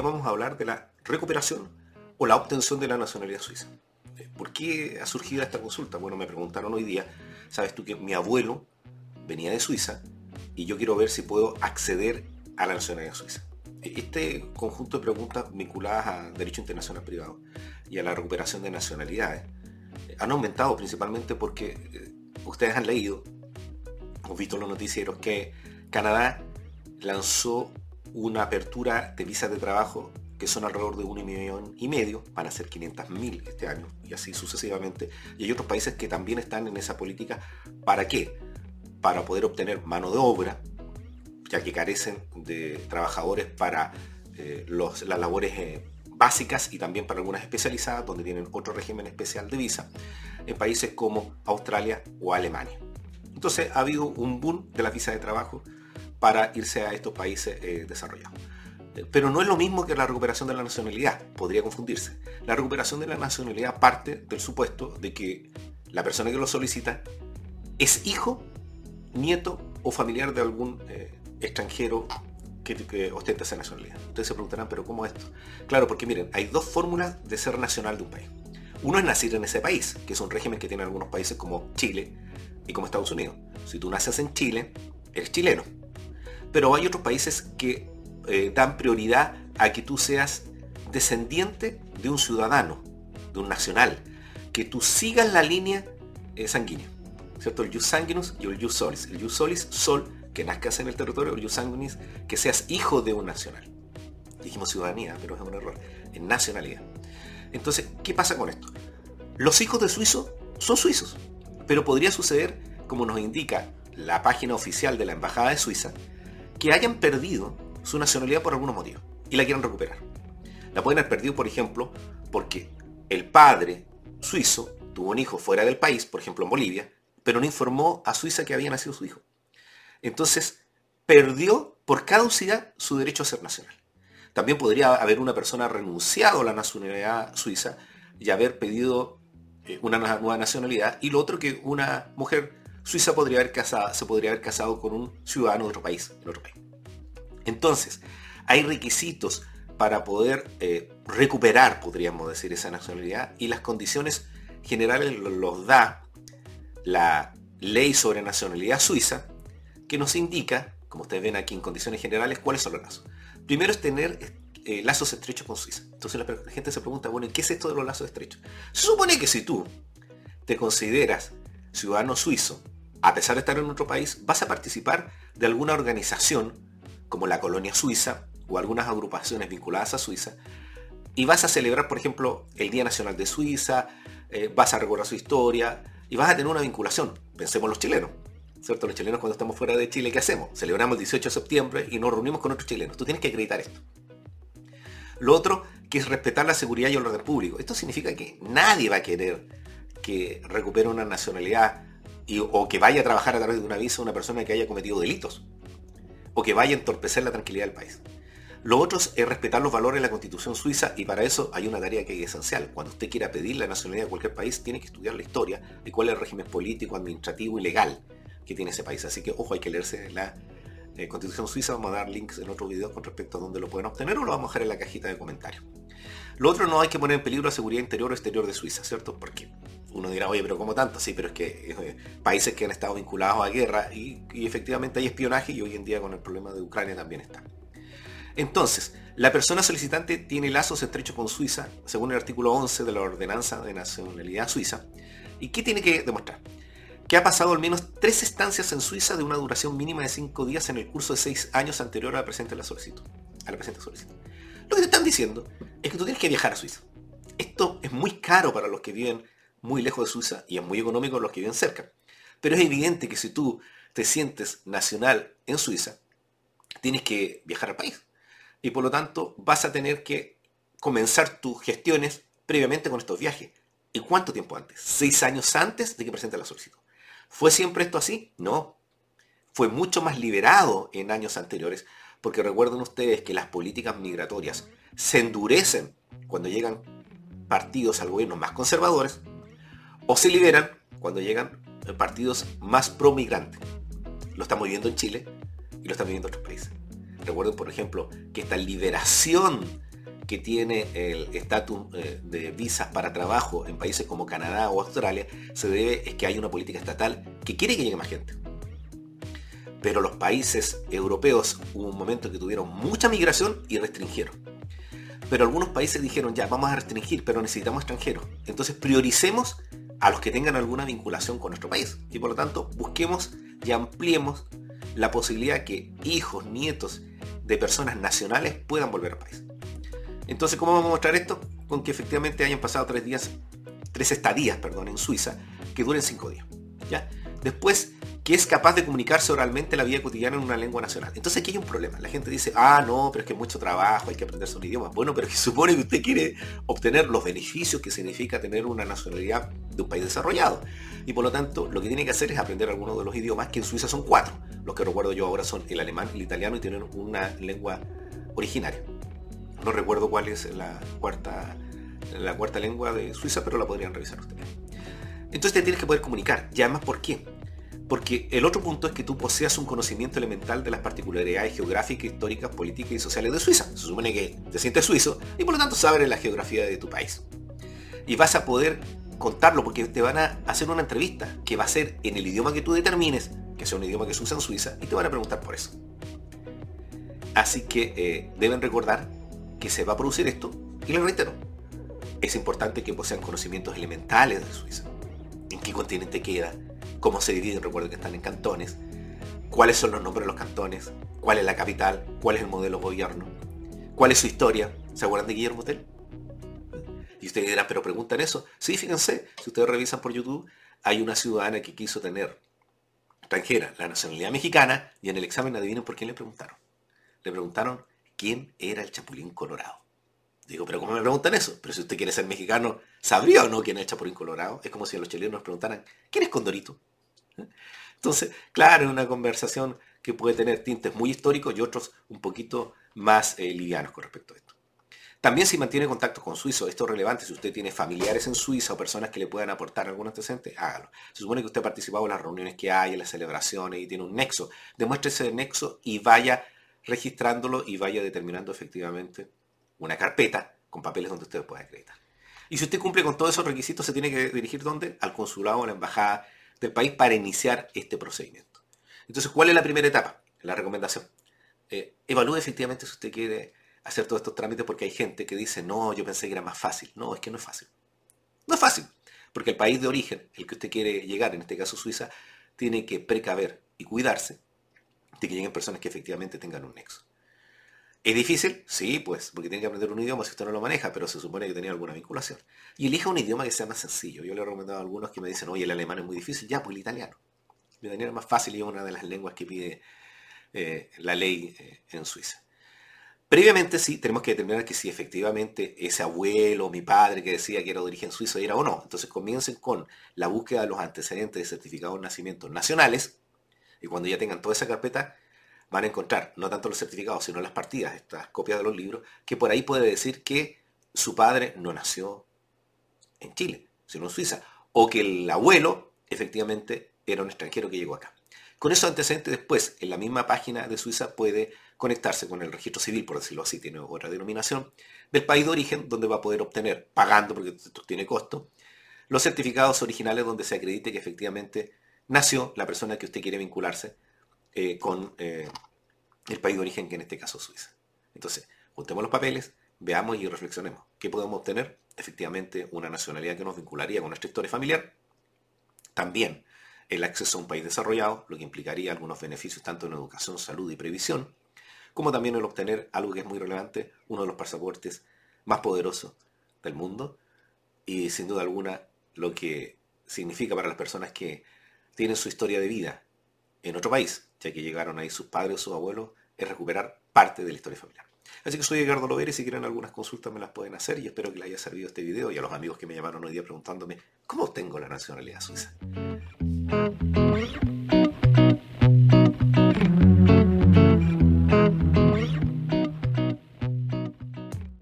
vamos a hablar de la recuperación o la obtención de la nacionalidad suiza. Eh, ¿Por qué ha surgido esta consulta? Bueno, me preguntaron hoy día, sabes tú que mi abuelo venía de Suiza y yo quiero ver si puedo acceder a la nacionalidad suiza. Este conjunto de preguntas vinculadas a derecho internacional privado y a la recuperación de nacionalidades eh, han aumentado principalmente porque eh, ustedes han leído o visto los noticieros que Canadá lanzó una apertura de visas de trabajo que son alrededor de un millón y medio, van a ser 500.000 este año y así sucesivamente. Y hay otros países que también están en esa política. ¿Para qué? Para poder obtener mano de obra, ya que carecen de trabajadores para eh, las labores eh, básicas y también para algunas especializadas, donde tienen otro régimen especial de visa, en países como Australia o Alemania. Entonces ha habido un boom de la visa de trabajo para irse a estos países eh, desarrollados. Pero no es lo mismo que la recuperación de la nacionalidad, podría confundirse. La recuperación de la nacionalidad parte del supuesto de que la persona que lo solicita es hijo, nieto o familiar de algún extranjero que, ostenta esa nacionalidad. Ustedes se preguntarán, pero ¿cómo esto? Claro, porque miren, hay dos fórmulas de ser nacional de un país. Uno es nacer en ese país, que es un régimen que tiene algunos países como Chile y como Estados Unidos. Si tú naces en Chile, eres chileno. Pero hay otros países que eh, dan prioridad a que tú seas descendiente de un ciudadano, de un nacional, que tú sigas la línea eh, sanguínea. ¿Cierto? El jus sanguinus y el jus solis. El jus solis, sol, que nazcas en el territorio, el sanguinis, que seas hijo de un nacional. Dijimos ciudadanía, pero es un error. En nacionalidad. Entonces, ¿qué pasa con esto? Los hijos de suizo son suizos, pero podría suceder, como nos indica la página oficial de la Embajada de Suiza, que hayan perdido su nacionalidad por algunos motivos y la quieran recuperar. La pueden haber perdido, por ejemplo, porque el padre suizo tuvo un hijo fuera del país, por ejemplo en Bolivia, pero no informó a Suiza que había nacido su hijo. Entonces, perdió por caducidad su derecho a ser nacional. También podría haber una persona renunciado a la nacionalidad suiza y haber pedido eh, una nueva nacionalidad. Y lo otro que una mujer suiza podría haber casado, se podría haber casado con un ciudadano de otro país, otro país. Entonces, hay requisitos para poder eh, recuperar, podríamos decir, esa nacionalidad y las condiciones generales los da la ley sobre nacionalidad suiza que nos indica, como ustedes ven aquí en condiciones generales, cuáles son los lazos. Primero es tener eh, lazos estrechos con Suiza. Entonces la gente se pregunta, bueno, ¿qué es esto de los lazos estrechos? Se supone que si tú te consideras ciudadano suizo, a pesar de estar en otro país, vas a participar de alguna organización como la Colonia Suiza o algunas agrupaciones vinculadas a Suiza, y vas a celebrar, por ejemplo, el Día Nacional de Suiza, eh, vas a recordar su historia y vas a tener una vinculación. Pensemos los chilenos. ¿cierto? Los chilenos cuando estamos fuera de Chile, ¿qué hacemos? Celebramos el 18 de septiembre y nos reunimos con otros chilenos. Tú tienes que acreditar esto. Lo otro, que es respetar la seguridad y el orden público. Esto significa que nadie va a querer que recupere una nacionalidad o que vaya a trabajar a través de una visa una persona que haya cometido delitos. O que vaya a entorpecer la tranquilidad del país. Lo otro es respetar los valores de la constitución suiza y para eso hay una tarea que es esencial. Cuando usted quiera pedir la nacionalidad de cualquier país, tiene que estudiar la historia de cuál es el régimen político, administrativo y legal que tiene ese país. Así que, ojo, hay que leerse la eh, Constitución Suiza. Vamos a dar links en otro video con respecto a dónde lo pueden obtener o lo vamos a dejar en la cajita de comentarios. Lo otro, no hay que poner en peligro la seguridad interior o exterior de Suiza, ¿cierto? Porque uno dirá, oye, pero ¿cómo tanto? Sí, pero es que eh, países que han estado vinculados a guerra y, efectivamente hay espionaje y hoy en día con el problema de Ucrania también está. Entonces, la persona solicitante tiene lazos estrechos con Suiza, según el artículo 11 de la Ordenanza de Nacionalidad Suiza. ¿Y qué tiene que demostrar? que ha pasado al menos tres estancias en Suiza de una duración mínima de cinco días en el curso de seis años anterior a la presente solicitud. A la presente solicitud. Lo que te están diciendo es que tú tienes que viajar a Suiza. Esto es muy caro para los que viven muy lejos de Suiza y es muy económico los que viven cerca. Pero es evidente que si tú te sientes nacional en Suiza, tienes que viajar al país. Y por lo tanto vas a tener que comenzar tus gestiones previamente con estos viajes. ¿Y cuánto tiempo antes? Seis años antes de que presente la solicitud. ¿Fue siempre esto así? No. Fue mucho más liberado en años anteriores, porque recuerden ustedes que las políticas migratorias se endurecen cuando llegan partidos al gobierno más conservadores, o se liberan cuando llegan partidos más pro-migrantes. Lo estamos viendo en Chile y lo estamos viendo en otros países. Recuerden, por ejemplo, que esta liberación que tiene el estatus eh, de visas para trabajo en países como Canadá o Australia se debe es que hay una política estatal que quiere que llegue más gente. Pero los países europeos hubo un momento que tuvieron mucha migración y restringieron. Pero algunos países dijeron, ya, vamos a restringir, pero necesitamos extranjeros. Entonces prioricemos a los que tengan alguna vinculación con nuestro país. Y por lo tanto, busquemos y ampliemos la posibilidad que hijos, nietos de personas nacionales puedan volver al país. Entonces, ¿cómo vamos a mostrar esto? Con que efectivamente hayan pasado tres días, tres estadías, perdón, en Suiza, que duren cinco días. ¿ya? Después, que es capaz de comunicarse oralmente la vida cotidiana en una lengua nacional. Entonces aquí hay un problema. La gente dice, ah, no, pero es que es mucho trabajo, hay que aprender un idioma. Bueno, pero que supone que usted quiere obtener los beneficios que significa tener una nacionalidad de un país desarrollado. Y por lo tanto, lo que tiene que hacer es aprender algunos de los idiomas, que en Suiza son cuatro. Los que recuerdo yo ahora son el alemán, el italiano y tienen una lengua originaria. No recuerdo cuál es la cuarta, la cuarta lengua de Suiza, pero la podrían revisar ustedes. Entonces te tienes que poder comunicar. Y además, ¿por qué? Porque el otro punto es que tú poseas un conocimiento elemental de las particularidades geográficas, históricas, políticas y sociales de Suiza. Se supone que te sientes suizo y por lo tanto sabes la geografía de tu país. Y vas a poder contarlo porque te van a hacer una entrevista que va a ser en el idioma que tú determines, que sea un idioma que se usa en Suiza, y te van a preguntar por eso. Así que eh, deben recordar que se va a producir esto, y les reitero, es importante que posean conocimientos elementales de Suiza. ¿En qué continente queda? Cómo se dividen, recuerden que están en cantones, cuáles son los nombres de los cantones, cuál es la capital, cuál es el modelo de gobierno, cuál es su historia. ¿Se acuerdan de Guillermo Tell? Y ustedes dirán, pero preguntan eso. Sí, fíjense, si ustedes revisan por YouTube, hay una ciudadana que quiso tener extranjera la nacionalidad mexicana y en el examen adivinen por quién le preguntaron. Le preguntaron quién era el Chapulín Colorado. Digo, pero ¿cómo me preguntan eso? Pero si usted quiere ser mexicano, ¿sabría o no quién es el Chapulín Colorado? Es como si a los chilenos nos preguntaran, ¿quién es Condorito? Entonces, claro, es una conversación que puede tener tintes muy históricos y otros un poquito más eh, livianos con respecto a esto. También si mantiene contacto con suizos, esto es relevante, si usted tiene familiares en Suiza o personas que le puedan aportar algún antecedente, hágalo. Se supone que usted ha participado en las reuniones que hay, en las celebraciones y tiene un nexo. Demuestre ese nexo y vaya registrándolo y vaya determinando efectivamente una carpeta con papeles donde usted pueda acreditar. Y si usted cumple con todos esos requisitos, se tiene que dirigir ¿dónde? Al consulado o a la embajada del país para iniciar este procedimiento. Entonces, ¿cuál es la primera etapa? La recomendación. Eh, evalúe efectivamente si usted quiere hacer todos estos trámites porque hay gente que dice, no, yo pensé que era más fácil. No, es que no es fácil. No es fácil, porque el país de origen, el que usted quiere llegar, en este caso Suiza, tiene que precaver y cuidarse de que lleguen personas que efectivamente tengan un nexo. ¿Es difícil? Sí, pues, porque tiene que aprender un idioma si usted no lo maneja, pero se supone que tenía alguna vinculación. Y elija un idioma que sea más sencillo. Yo le he recomendado a algunos que me dicen, oye, el alemán es muy difícil. Ya, pues el italiano. El italiano es más fácil y es una de las lenguas que pide eh, la ley eh, en Suiza. Previamente sí, tenemos que determinar que si efectivamente ese abuelo, mi padre que decía que era de origen suizo era o no. Entonces comiencen con la búsqueda de los antecedentes de certificados de nacimiento nacionales y cuando ya tengan toda esa carpeta, van a encontrar no tanto los certificados, sino las partidas, estas copias de los libros, que por ahí puede decir que su padre no nació en Chile, sino en Suiza, o que el abuelo efectivamente era un extranjero que llegó acá. Con esos antecedentes después, en la misma página de Suiza puede conectarse con el registro civil, por decirlo así, tiene otra denominación, del país de origen, donde va a poder obtener, pagando porque esto tiene costo, los certificados originales donde se acredite que efectivamente nació la persona que usted quiere vincularse eh, con eh, el país de origen, que en este caso es Suiza. Entonces, juntemos los papeles, veamos y reflexionemos. ¿Qué podemos obtener? Efectivamente, una nacionalidad que nos vincularía con nuestra historia familiar. También el acceso a un país desarrollado, lo que implicaría algunos beneficios tanto en educación, salud y previsión, como también el obtener algo que es muy relevante, uno de los pasaportes más poderosos del mundo y sin duda alguna lo que significa para las personas que tienen su historia de vida en otro país, ya que llegaron ahí sus padres o sus abuelos, es recuperar parte de la historia familiar. Así que soy Edgardo Lovera y si quieren algunas consultas me las pueden hacer y espero que les haya servido este video y a los amigos que me llamaron hoy día preguntándome cómo tengo la nacionalidad suiza.